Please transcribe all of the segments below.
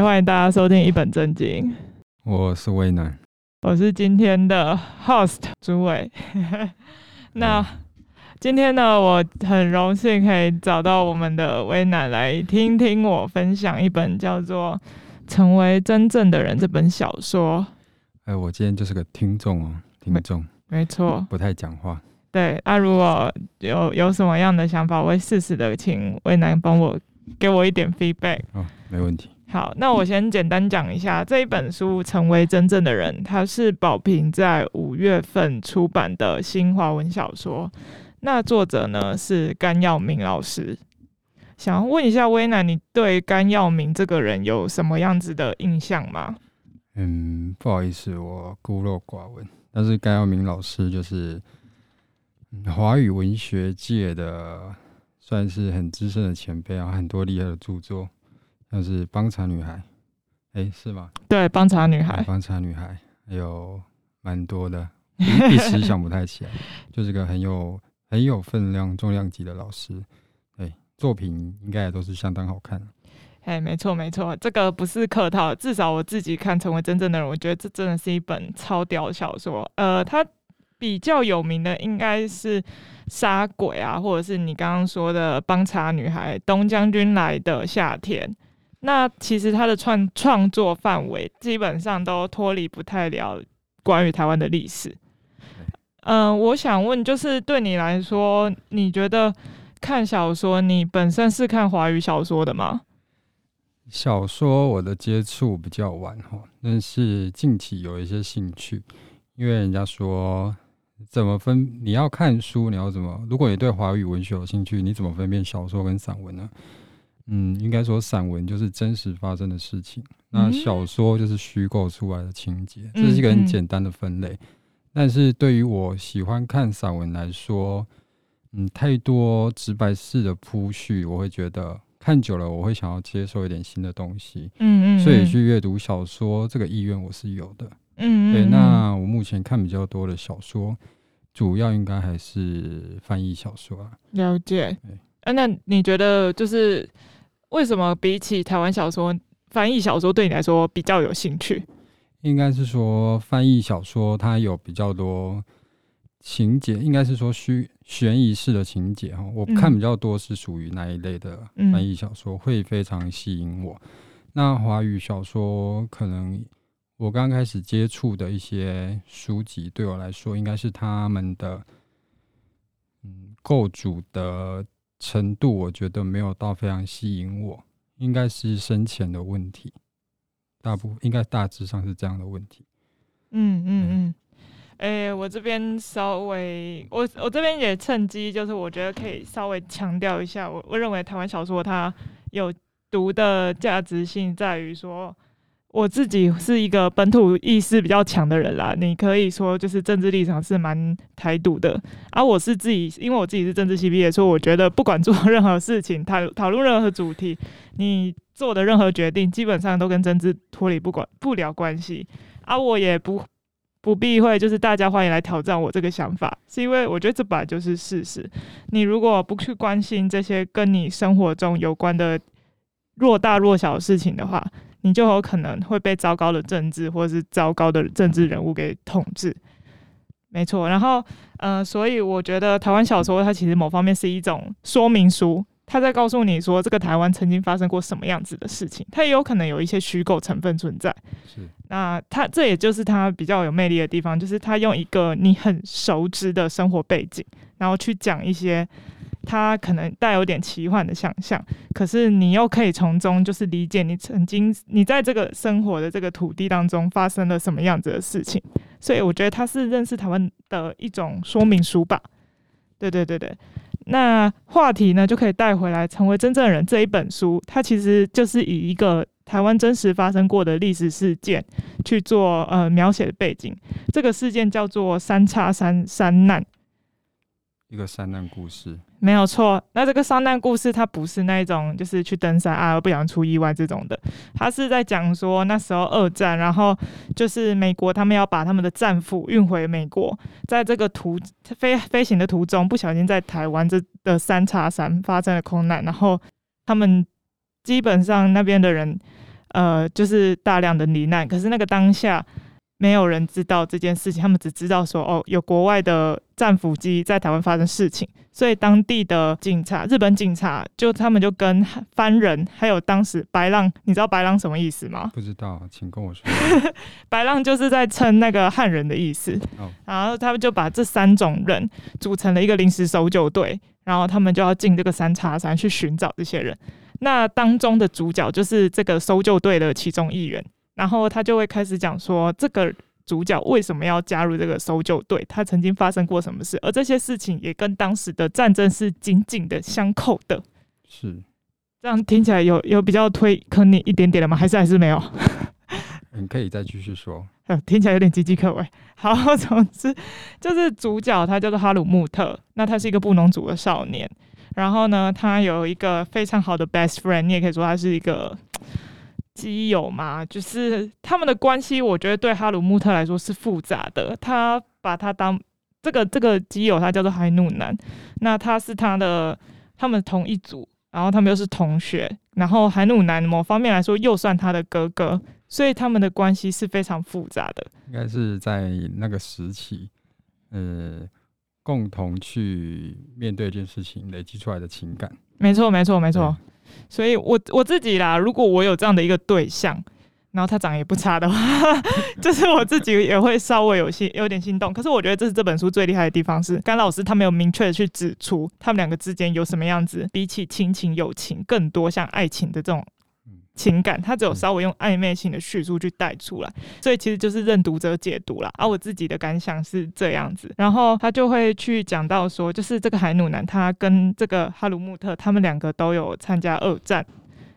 哎，欢迎大家收听一本正经。我是威南，我是今天的 host 朱伟。那今天呢，我很荣幸可以找到我们的威南来听听我分享一本叫做《成为真正的人》这本小说。哎，我今天就是个听众哦，听众，没错，不太讲话。对，那、啊、如果有有什么样的想法，我会适时的请威南帮我给我一点 feedback。哦，没问题。好，那我先简单讲一下这一本书《成为真正的人》，它是宝瓶在五月份出版的新华文小说。那作者呢是甘耀明老师。想要问一下威南，你对甘耀明这个人有什么样子的印象吗？嗯，不好意思，我孤陋寡闻。但是甘耀明老师就是华语文学界的算是很资深的前辈啊，很多厉害的著作。像是帮查女孩，哎、欸，是吗？对，帮查女孩，帮查女孩，还有蛮多的，一时想不太起来。就是个很有很有分量、重量级的老师，对，作品应该也都是相当好看。哎，没错没错，这个不是客套，至少我自己看《成为真正的人》，我觉得这真的是一本超屌小说。呃，它比较有名的应该是《杀鬼》啊，或者是你刚刚说的《帮查女孩》、《东将军来的夏天》。那其实他的创创作范围基本上都脱离不太了关于台湾的历史。嗯、呃，我想问，就是对你来说，你觉得看小说，你本身是看华语小说的吗？小说我的接触比较晚哈，但是近期有一些兴趣，因为人家说怎么分？你要看书，你要怎么？如果你对华语文学有兴趣，你怎么分辨小说跟散文呢？嗯，应该说散文就是真实发生的事情，那小说就是虚构出来的情节，嗯，这是一个很简单的分类。但是对于我喜欢看散文来说，嗯，太多直白式的铺叙，我会觉得看久了，我会想要接受一点新的东西。嗯嗯，所以去阅读小说这个意愿我是有的。嗯嗯，对，那我目前看比较多的小说，主要应该还是翻译小说啊。了解。啊，那你觉得就是？为什么比起台湾小说，翻译小说对你来说比较有兴趣？应该是说翻译小说它有比较多情节，应该是说虚悬疑式的情节哈。我看比较多是属于那一类的翻译小说，会非常吸引我。那华语小说可能我刚开始接触的一些书籍，对我来说应该是他们的嗯构筑的。程度我觉得没有到非常吸引我，应该是深浅的问题，大部应该大致上是这样的问题。嗯嗯嗯，哎、欸，我这边稍微，我我这边也趁机，就是我觉得可以稍微强调一下，我我认为台湾小说它有读的价值性在于说。我自己是一个本土意识比较强的人啦，你可以说就是政治立场是蛮台独的，而、我是自己，因为我自己是政治系毕业，所以我觉得不管做任何事情，讨讨论任何主题，你做的任何决定，基本上都跟政治脱离不管不了关系，而、啊、我也不不避讳，就是大家欢迎来挑战我这个想法，是因为我觉得这本来就是事实。你如果不去关心这些跟你生活中有关的若大若小的事情的话，你就有可能会被糟糕的政治或者是糟糕的政治人物给统治，没错。然后，呃，所以我觉得台湾小说它其实某方面是一种说明书，它在告诉你说这个台湾曾经发生过什么样子的事情，它也有可能有一些虚构成分存在。是。那它这也就是它比较有魅力的地方，就是它用一个你很熟知的生活背景，然后去讲一些。它可能带有点奇幻的想象，可是你又可以从中就是理解你曾经你在这个生活的这个土地当中发生了什么样子的事情，所以我觉得它是认识台湾的一种说明书吧。对对对对，那话题呢就可以带回来，成为真正的人这一本书，它其实就是以一个台湾真实发生过的历史事件去做呃描写的背景，这个事件叫做三叉山山难。一个山难故事，没有错。那这个上难故事，它不是那种就是去登山啊，不想出意外这种的。它是在讲说那时候二战，然后就是美国他们要把他们的战俘运回美国，在这个途飞飞行的途中，不小心在台湾这的三叉山发生了空难，然后他们基本上那边的人呃，就是大量的罹难。可是那个当下。没有人知道这件事情，他们只知道说哦，有国外的战俘机在台湾发生事情，所以当地的警察，日本警察就他们就跟番人，还有当时白浪，你知道白浪什么意思吗？不知道，请跟我说。白浪就是在称那个汉人的意思，哦，然后他们就把这三种人组成了一个临时搜救队，然后他们就要进这个三叉山去寻找这些人。那当中的主角就是这个搜救队的其中一员。然后他就会开始讲说，这个主角为什么要加入这个搜救队？他曾经发生过什么事？而这些事情也跟当时的战争是紧紧的相扣的。是这样听起来有有比较推坑你一点点了吗？还是还是没有？你 可以再继续说。听起来有点岌岌可危。好，总之就是主角他叫做哈鲁穆特，那他是一个布农族的少年。然后呢，他有一个非常好的 best friend，你也可以说他是一个。基友嘛，就是他们的关系，我觉得对哈鲁穆特来说是复杂的。他把他当这个这个基友，他叫做海努南。那他是他的，他们同一组，然后他们又是同学。然后海努南某方面来说又算他的哥哥，所以他们的关系是非常复杂的。应该是在那个时期，呃，共同去面对这件事情累积出来的情感。没错，没错，没错。所以我，我我自己啦，如果我有这样的一个对象，然后他长得也不差的话，就是我自己也会稍微有些有点心动。可是，我觉得这是这本书最厉害的地方是，甘老师他没有明确的去指出他们两个之间有什么样子，比起亲情、友情更多像爱情的这种。情感，他只有稍微用暧昧性的叙述去带出来，所以其实就是任读者解读啦。而、啊、我自己的感想是这样子，然后他就会去讲到说，就是这个海努南，他跟这个哈鲁穆特，他们两个都有参加二战，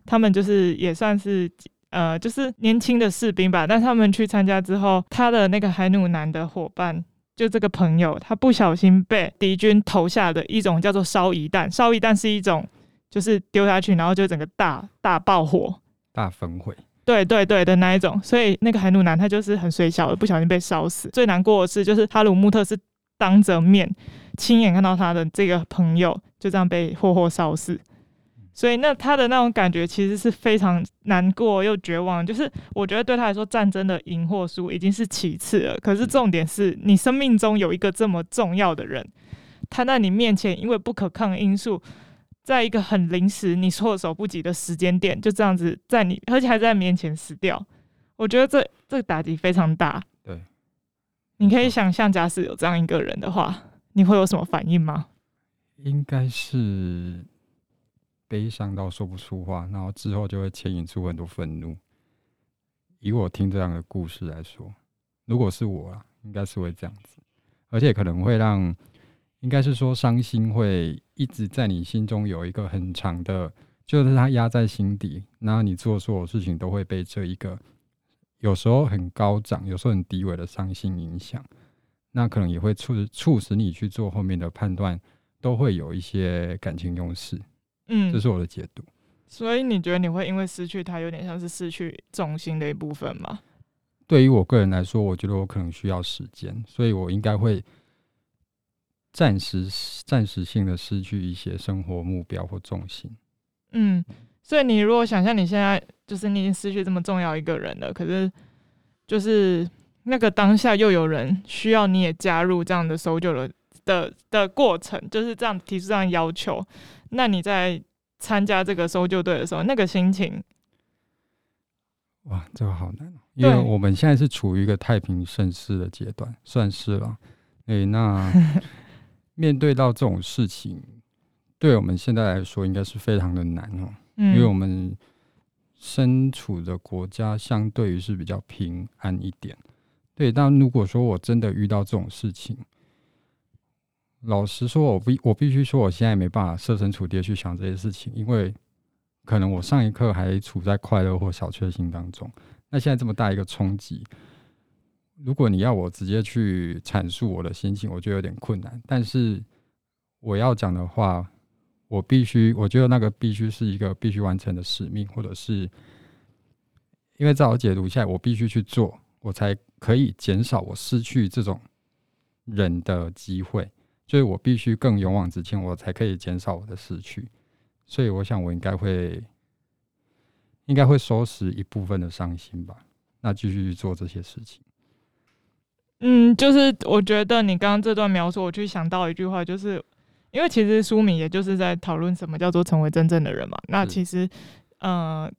他们就是也算是呃，就是年轻的士兵吧。但他们去参加之后，他的那个海努南的伙伴，就这个朋友，他不小心被敌军投下的一种叫做烧夷弹，烧夷弹是一种就是丢下去，然后就整个大大爆火。大焚毁，对对对的那一种，所以那个海努南他就是很水小的，不小心被烧死。最难过的是，就是哈鲁穆特是当着面亲眼看到他的这个朋友就这样被活活烧死，所以那他的那种感觉其实是非常难过又绝望。就是我觉得对他来说，战争的赢或输已经是其次了，可是重点是你生命中有一个这么重要的人，他在你面前因为不可抗因素。在一个很临时、你措手不及的时间点，就这样子在你，而且还在面前死掉，我觉得这这个打击非常大。对，你可以想象，假使有这样一个人的话，你会有什么反应吗？应该是悲伤到说不出话，然后之后就会牵引出很多愤怒。以我听这样的故事来说，如果是我啊，应该是会这样子，而且可能会让。应该是说，伤心会一直在你心中有一个很长的，就是它压在心底，然后你做所有事情都会被这一个有时候很高涨，有时候很低微的伤心影响，那可能也会促促使你去做后面的判断，都会有一些感情用事。嗯，这是我的解读。所以你觉得你会因为失去它，有点像是失去重心的一部分吗？对于我个人来说，我觉得我可能需要时间，所以我应该会。暂时、暂时性的失去一些生活目标或重心。嗯，所以你如果想象你现在就是你已经失去这么重要一个人了，可是就是那个当下又有人需要你也加入这样的搜救的的的过程，就是这样提出这样要求，那你在参加这个搜救队的时候，那个心情，哇，这个好难，因为我们现在是处于一个太平盛世的阶段，算是了。诶、欸，那。面对到这种事情，对我们现在来说应该是非常的难哦，因为我们身处的国家相对于是比较平安一点。对，但如果说我真的遇到这种事情，老实说，我必我必须说，我现在没办法设身处地去想这些事情，因为可能我上一刻还处在快乐或小确幸当中，那现在这么大一个冲击。如果你要我直接去阐述我的心情，我觉得有点困难。但是我要讲的话，我必须，我觉得那个必须是一个必须完成的使命，或者是因为在我解读下，我必须去做，我才可以减少我失去这种人的机会。所以我必须更勇往直前，我才可以减少我的失去。所以我想，我应该会应该会收拾一部分的伤心吧。那继续去做这些事情。嗯，就是我觉得你刚刚这段描述，我去想到一句话，就是因为其实书名也就是在讨论什么叫做成为真正的人嘛。那其实，呃，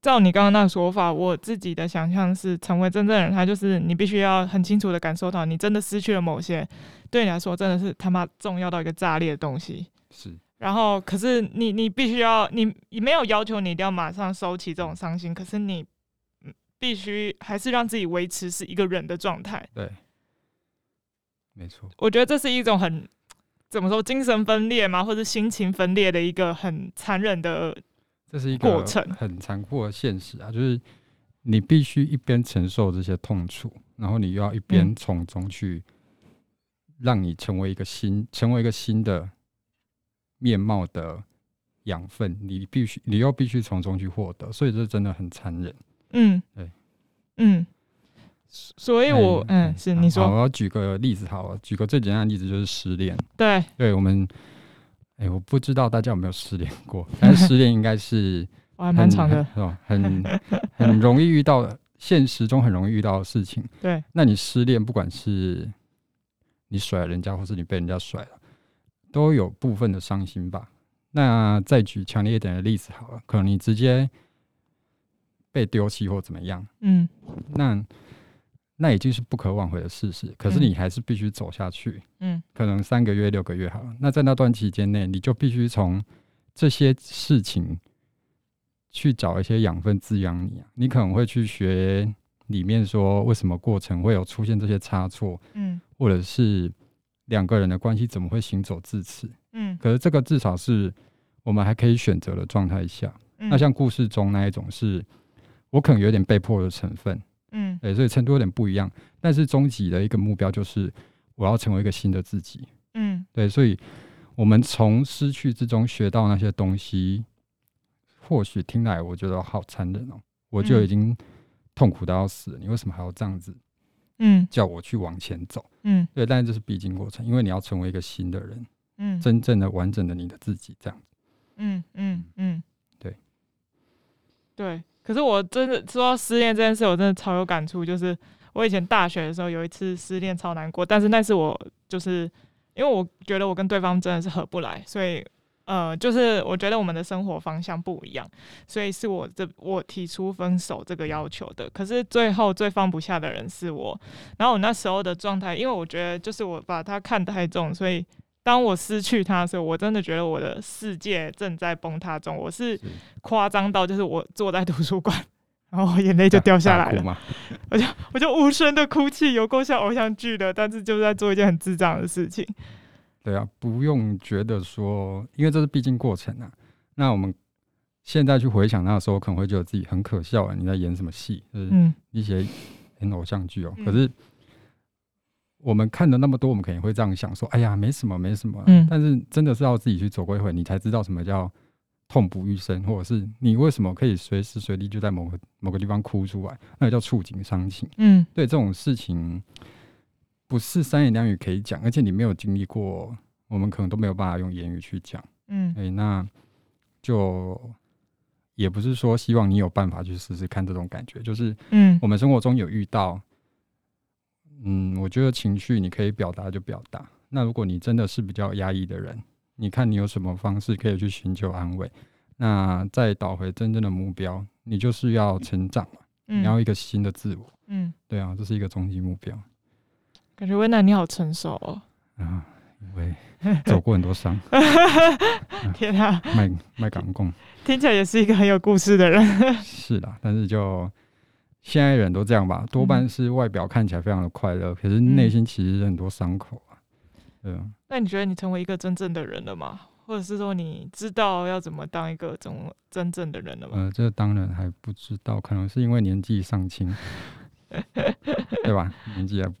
照你刚刚那个说法，我自己的想象是，成为真正的人，他就是你必须要很清楚的感受到，你真的失去了某些，对你来说真的是他妈重要到一个炸裂的东西。是。然后，可是你你必须要，你你没有要求你一定要马上收起这种伤心，可是你。必须还是让自己维持是一个人的状态。对，没错。我觉得这是一种很怎么说，精神分裂吗？或者心情分裂的一个很残忍的，这是一个过程，很残酷的现实啊！就是你必须一边承受这些痛楚，然后你又要一边从中去让你成为一个新，成为一个新的面貌的养分。你必须，你又必须从中去获得，所以这真的很残忍。嗯，对，嗯，所以我，嗯，嗯，是你说，我要举个例子，好了，举个最简单的例子就是失恋。对，对我们，哎、欸，我不知道大家有没有失恋过，但是失恋应该是 我还蛮长的，是吧？很很容易遇到，现实中很容易遇到的事情。对，那你失恋，不管是你甩了人家，或是你被人家甩了，都有部分的伤心吧？那再举强烈一点的例子好了，可能你直接。被丢弃或怎么样，嗯，那那已经是不可挽回的事实。可是你还是必须走下去，嗯，可能三个月、六个月好了。那在那段期间内，你就必须从这些事情去找一些养分滋养你啊。你可能会去学里面说，为什么过程会有出现这些差错，嗯，或者是两个人的关系怎么会行走至此，嗯。可是这个至少是我们还可以选择的状态下。那像故事中那一种是。我可能有点被迫的成分，嗯，对，所以程度有点不一样，但是终极的一个目标就是我要成为一个新的自己，嗯，对，所以我们从失去之中学到那些东西，或许听来我觉得好残忍哦，我就已经痛苦到要死了，你为什么还要这样子，嗯，叫我去往前走，嗯，对，但是这是必经过程，因为你要成为一个新的人，嗯，真正的完整的你的自己这样子，嗯嗯。嗯，对，对。可是我真的说到失恋这件事，我真的超有感触。就是我以前大学的时候有一次失恋，超难过。但是那次我就是因为我觉得我跟对方真的是合不来，所以呃，就是我觉得我们的生活方向不一样，所以是我这我提出分手这个要求的。可是最后最放不下的人是我。然后我那时候的状态，因为我觉得就是我把他看太重，所以。当我失去他的时候，我真的觉得我的世界正在崩塌中。我是夸张到，就是我坐在图书馆，然后眼泪就掉下来了，我就我就无声的哭泣，有够像偶像剧的，但是就是在做一件很智障的事情。对啊，不用觉得说，因为这是必经过程啊。那我们现在去回想那个时候，可能会觉得自己很可笑啊，你在演什么戏？就是一些演偶像剧哦、喔嗯。可是。我们看了那么多，我们肯定会这样想说：“哎呀，没什么，没什么、啊。嗯”但是真的是要自己去走过一回，你才知道什么叫痛不欲生，或者是你为什么可以随时随地就在某个某个地方哭出来，那个叫触景伤情。嗯，对，这种事情不是三言两语可以讲，而且你没有经历过，我们可能都没有办法用言语去讲。嗯，哎，那就也不是说希望你有办法去试试看这种感觉，就是嗯，我们生活中有遇到。嗯，我觉得情绪你可以表达就表达。那如果你真的是比较压抑的人，你看你有什么方式可以去寻求安慰？那再倒回真正的目标，你就是要成长嘛，嗯、你要一个新的自我。嗯，对啊，这是一个终极目标。感觉温暖你好成熟哦。啊，因为走过很多伤。天啊，卖卖港共，听起来也是一个很有故事的人。是的，但是就。现在人都这样吧，多半是外表看起来非常的快乐，嗯，可是内心其实很多伤口啊。对啊。那你觉得你成为一个真正的人了吗？或者是说你知道要怎么当一个真真正的人了吗？呃，这当然还不知道，可能是因为年纪尚轻，对吧？年纪还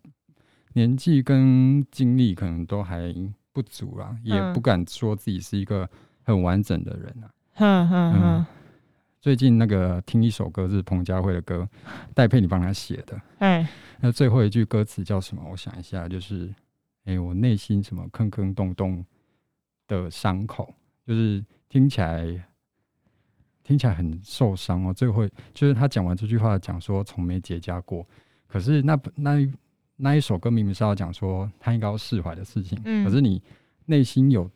年纪跟经历可能都还不足啊，也不敢说自己是一个很完整的人啊。哼哼哼。嗯最近那个听一首歌是彭佳慧的歌，戴佩妮帮他写的。哎，那最后一句歌词叫什么？我想一下，就是哎、欸，我内心什么坑坑洞洞的伤口，就是听起来听起来很受伤哦。最后就是他讲完这句话，讲说从没结痂过。可是那那那一首歌明明是要讲说他应该要释怀的事情，嗯、可是你内心有，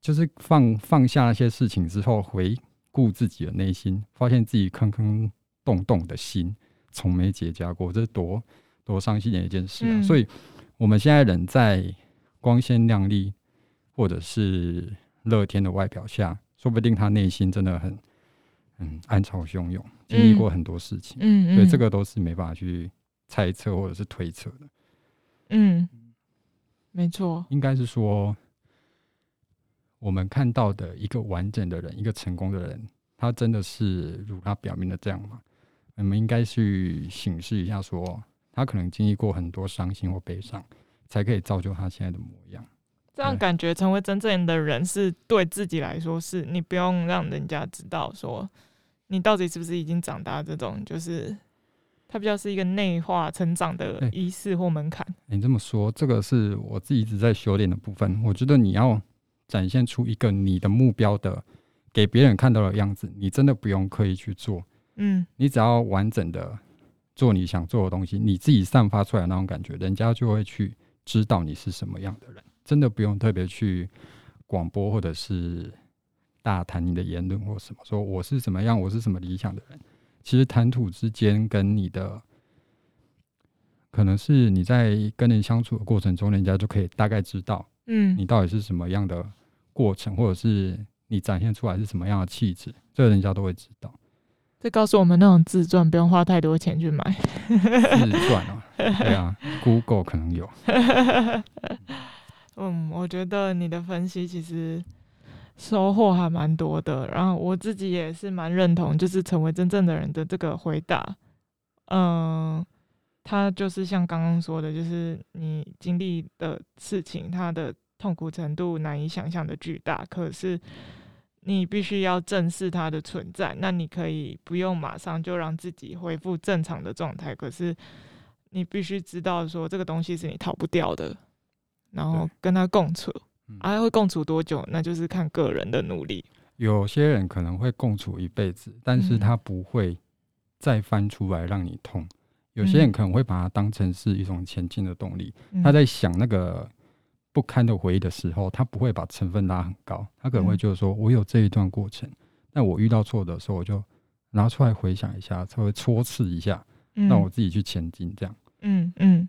就是放放下那些事情之后，回顾自己的内心，发现自己坑坑洞洞的心从没结痂过，这是多多伤心的一件事啊！嗯、所以我们现在人在光鲜亮丽或者是乐天的外表下，说不定他内心真的很嗯暗潮汹涌，经历过很多事情，嗯，所以这个都是没办法去。猜测或者是推测的，嗯，没错，应该是说，我们看到的一个完整的人，一个成功的人，他真的是如他表面的这样吗？我们应该去审视一下，说他可能经历过很多伤心或悲伤，才可以造就他现在的模样。这样感觉，成为真正的人，是对自己来说，是你不用让人家知道说你到底是不是已经长大，这种就是。它比较是一个内化成长的仪式或门槛。欸，你这么说，这个是我自己一直在修炼的部分。我觉得你要展现出一个你的目标的，给别人看到的样子，你真的不用刻意去做。嗯，你只要完整的做你想做的东西，你自己散发出来的那种感觉，人家就会去知道你是什么样的人。真的不用特别去广播或者是大谈你的言论或什么，说我是什么样，我是什么理想的人。其实谈吐之间，跟你的可能是你在跟人相处的过程中，人家就可以大概知道，嗯，你到底是什么样的过程，或者是你展现出来是什么样的气质，这个人家都会知道。这告诉我们，那种自传不用花太多钱去买。自传啊，对啊，Google 可能有。嗯，我觉得你的分析其实。收获还蛮多的，然后我自己也是蛮认同，就是成为真正的人的这个回答。嗯，他就是像刚刚说的，就是你经历的事情，他的痛苦程度难以想象的巨大，可是你必须要正视它的存在。那你可以不用马上就让自己恢复正常的状态，可是你必须知道说这个东西是你逃不掉的，然后跟他共处。还、啊、会共处多久？那就是看个人的努力。有些人可能会共处一辈子，但是他不会再翻出来让你痛。嗯、有些人可能会把它当成是一种前进的动力。嗯、他在想那个不堪的回忆的时候，他不会把成分拉很高。他可能会就是说，我有这一段过程，但我遇到挫折的时候，我就拿出来回想一下，稍微戳刺一下，让我自己去前进。这样，嗯嗯，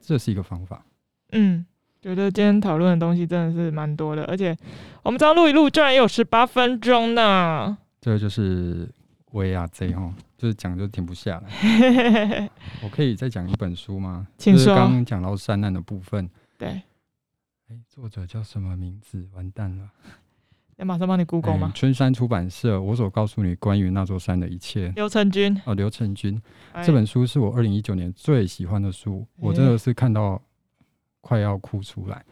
这是一个方法。嗯。觉得今天讨论的东西真的是蛮多的，而且我们这样录一录，居然也有十八分钟呢。这个就是威亚 Z 哦，就是讲就停不下来。我可以再讲一本书吗？请说。刚刚讲到山难的部分。对。哎，作者叫什么名字？完蛋了！要马上帮你 Google 吗？春山出版社。我所告诉你关于那座山的一切。刘成军。哦，刘成军。哎、这本书是我二零一九年最喜欢的书，我真的是看到。快要哭出来，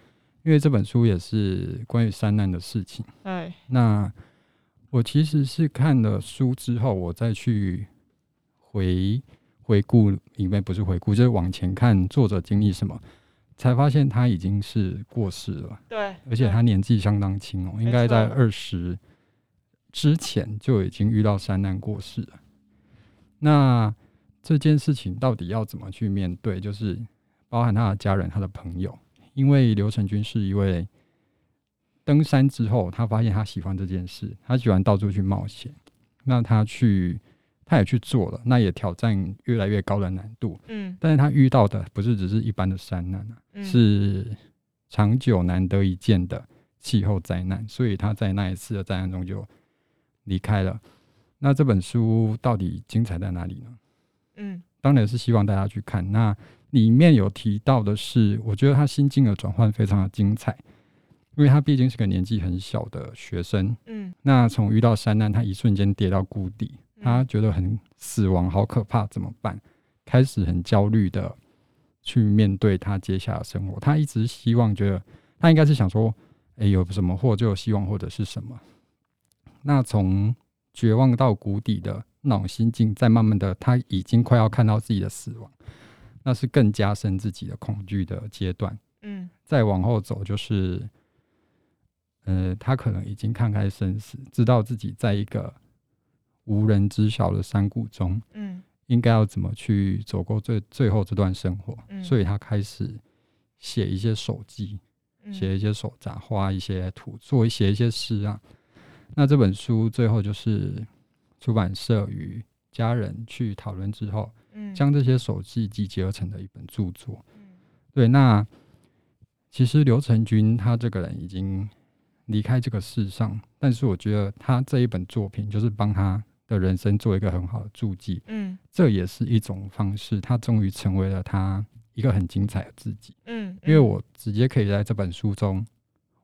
因为这本书也是关于山难的事情。哎，那我其实是看了书之后，我再去回回顾，因为不是回顾，就是往前看作者经历什么，才发现他已经是过世了。对，而且他年纪相当轻哦，应该在二十之前就已经遇到山难过世了。那这件事情到底要怎么去面对？就是。包含他的家人、他的朋友，因为刘成军是一位登山之后，他发现他喜欢这件事，他喜欢到处去冒险。那他去，他也去做了，那也挑战越来越高的难度。嗯，但是他遇到的不是只是一般的山难，嗯，是长久难得一见的气候灾难，所以他在那一次的灾难中就离开了。那这本书到底精彩在哪里呢？嗯，当然是希望大家去看。那里面有提到的是，我觉得他心境的转换非常的精彩，因为他毕竟是个年纪很小的学生。嗯，那从遇到山难，他一瞬间跌到谷底，他觉得很死亡，好可怕，怎么办？开始很焦虑的去面对他接下来的生活。他一直希望，觉得他应该是想说，哎，有什么祸就有希望，或者是什么。那从绝望到谷底的那种心境，再慢慢的，他已经快要看到自己的死亡。那是更加深自己的恐惧的阶段。嗯，再往后走就是，呃，他可能已经看开生死，知道自己在一个无人知晓的山谷中，嗯，应该要怎么去走过最最后这段生活，嗯，所以他开始写一些手记，写一些手札，画一些图，做写一些诗啊。那这本书最后就是出版社与家人去讨论之后，嗯，将这些手记集结而成的一本著作。嗯。对，那其实刘成军他这个人已经离开这个世上，但是我觉得他这一本作品就是帮他的人生做一个很好的注记，嗯，这也是一种方式，他终于成为了他一个很精彩的自己，嗯，因为我直接可以在这本书中，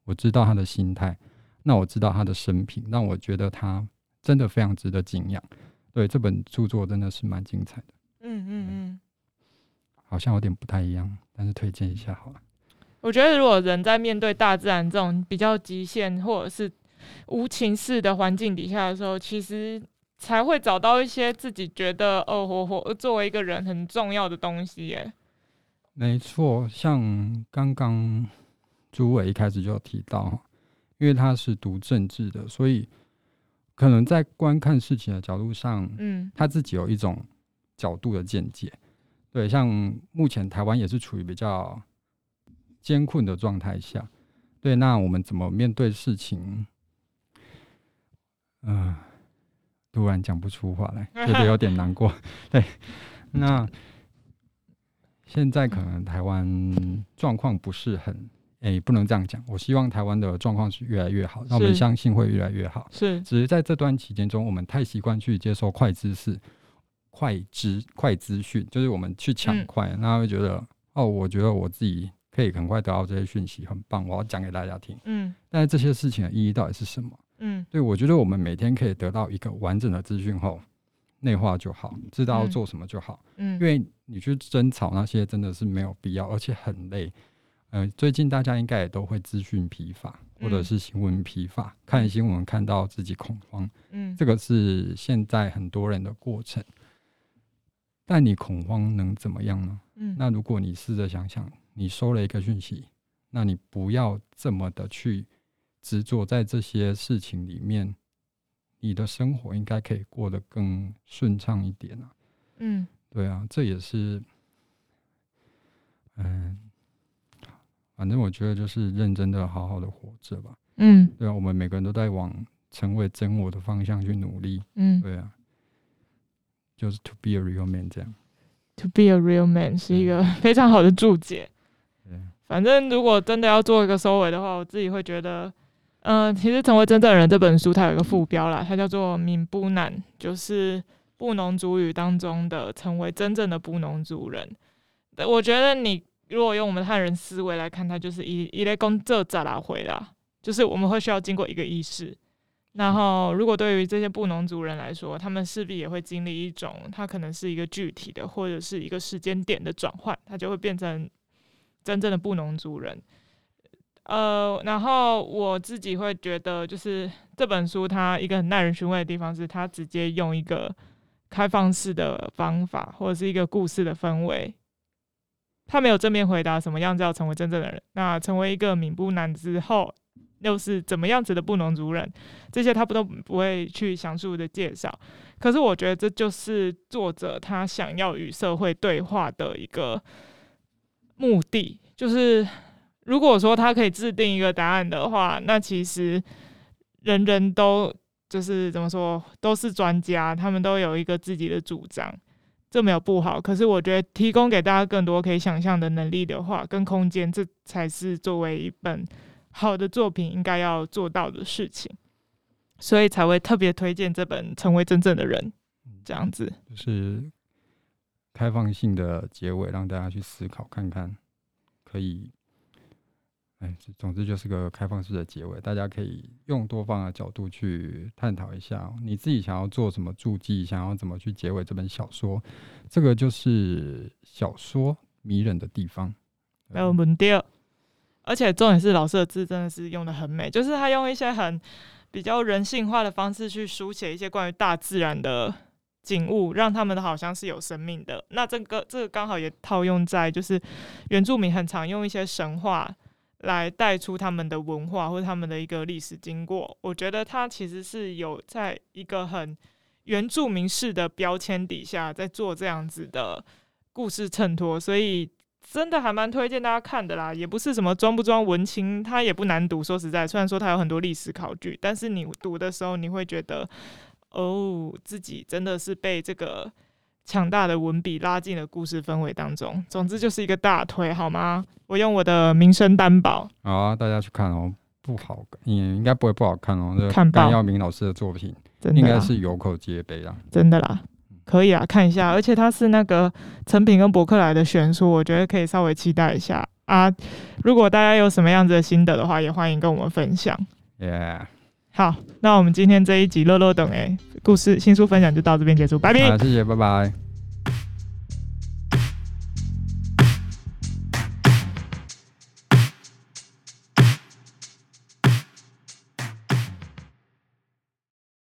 我知道他的心态，那我知道他的生平，让我觉得他真的非常值得敬仰，对，这本著作真的是蛮精彩的，嗯嗯。嗯，好像有点不太一样，但是推荐一下好了。我觉得，如果人在面对大自然这种比较极限或者是无情式的环境底下的时候，其实才会找到一些自己觉得哦，活活作为一个人很重要的东西。耶，没错，像刚刚朱伟一开始就有提到，因为他是读政治的，所以可能在观看事情的角度上，嗯，他自己有一种角度的见解。对，像目前台湾也是处于比较。艰困的状态下，对，那我们怎么面对事情？嗯、呃，突然讲不出话来，觉得有点难过。对，那现在可能台湾状况不是很，哎、欸，不能这样讲。我希望台湾的状况是越来越好，那我们相信会越来越好。是，只是在这段期间中，我们太习惯去接受快知识、快知、快资讯，就是我们去抢快，那、嗯、会觉得，哦，我觉得我自己。可以很快得到这些讯息，很棒！我要讲给大家听。嗯，但是这些事情的意义到底是什么？嗯，对，我觉得我们每天可以得到一个完整的资讯后，内化就好，知道要做什么就好。嗯，因为你去争吵那些真的是没有必要，而且很累。呃，最近大家应该也都会资讯疲乏，或者是新闻疲乏，看新闻看到自己恐慌。嗯，这个是现在很多人的过程。但你恐慌能怎么样呢？嗯，那如果你试着想想。你收了一个讯息，那你不要这么的去执着在这些事情里面，你的生活应该可以过得更顺畅一点啊。嗯，对啊，这也是，嗯，反正我觉得就是认真的好好的活着吧。嗯，对啊，我们每个人都在往成为真我的方向去努力。嗯，对啊，就是 to be a real man 这样。To be a real man 是一个非常好的注解。反正如果真的要做一个收尾的话，我自己会觉得，嗯、其实《成为真正的人》这本书它有一个副标啦，它叫做“闽不难”，就是布农族语当中的“成为真正的布农族人”。我觉得你如果用我们汉人思维来看，它就是一一类工作咋拉回啦，就是我们会需要经过一个仪式。然后，如果对于这些布农族人来说，他们势必也会经历一种，它可能是一个具体的，或者是一个时间点的转换，它就会变成。真正的布农族人，呃，然后我自己会觉得，就是这本书它一个很耐人寻味的地方，是它直接用一个开放式的方法，或者是一个故事的氛围，他没有正面回答什么样子要成为真正的人，那成为一个闽埔男之后，又是怎么样子的布农族人，这些他不都不会去详述的介绍。可是我觉得这就是作者他想要与社会对话的一个。目的就是，如果说他可以制定一个答案的话，那其实人人都就是怎么说，都是专家，他们都有一个自己的主张，这没有不好。可是我觉得提供给大家更多可以想象的能力的话，跟空间，这才是作为一本好的作品应该要做到的事情，所以才会特别推荐这本《成为真正的人》这样子。是。开放性的结尾，让大家去思考看看，可以，总之就是个开放式的结尾，大家可以用多方的角度去探讨一下，你自己想要做什么注记，想要怎么去结尾这本小说，这个就是小说迷人的地方。没有问题，而且重点是老师的字真的是用得很美，就是他用一些很比较人性化的方式去书写一些关于大自然的。景物让他们好像是有生命的，那这个这个刚好也套用在就是原住民很常用一些神话来带出他们的文化或者他们的一个历史经过。我觉得它其实是有在一个很原住民式的标签底下在做这样子的故事衬托，所以真的还蛮推荐大家看的啦。也不是什么装不装文青，它也不难读。说实在，虽然说它有很多历史考据，但是你读的时候你会觉得，哦，自己真的是被这个强大的文笔拉进了故事氛围当中。总之就是一个大推，好吗？我用我的名声担保。好啊，大家去看哦。不好，也应该不会不好看哦。这看甘耀明老师的作品，应该是有口皆碑啦。真的啦，可以啊，看一下。而且他是那个成品跟博客来的悬书，我觉得可以稍微期待一下啊。如果大家有什么样子的心得的话，也欢迎跟我们分享。耶，好，那我们今天这一集乐乐等哎故事新书分享就到这边结束，拜拜。谢谢，拜拜。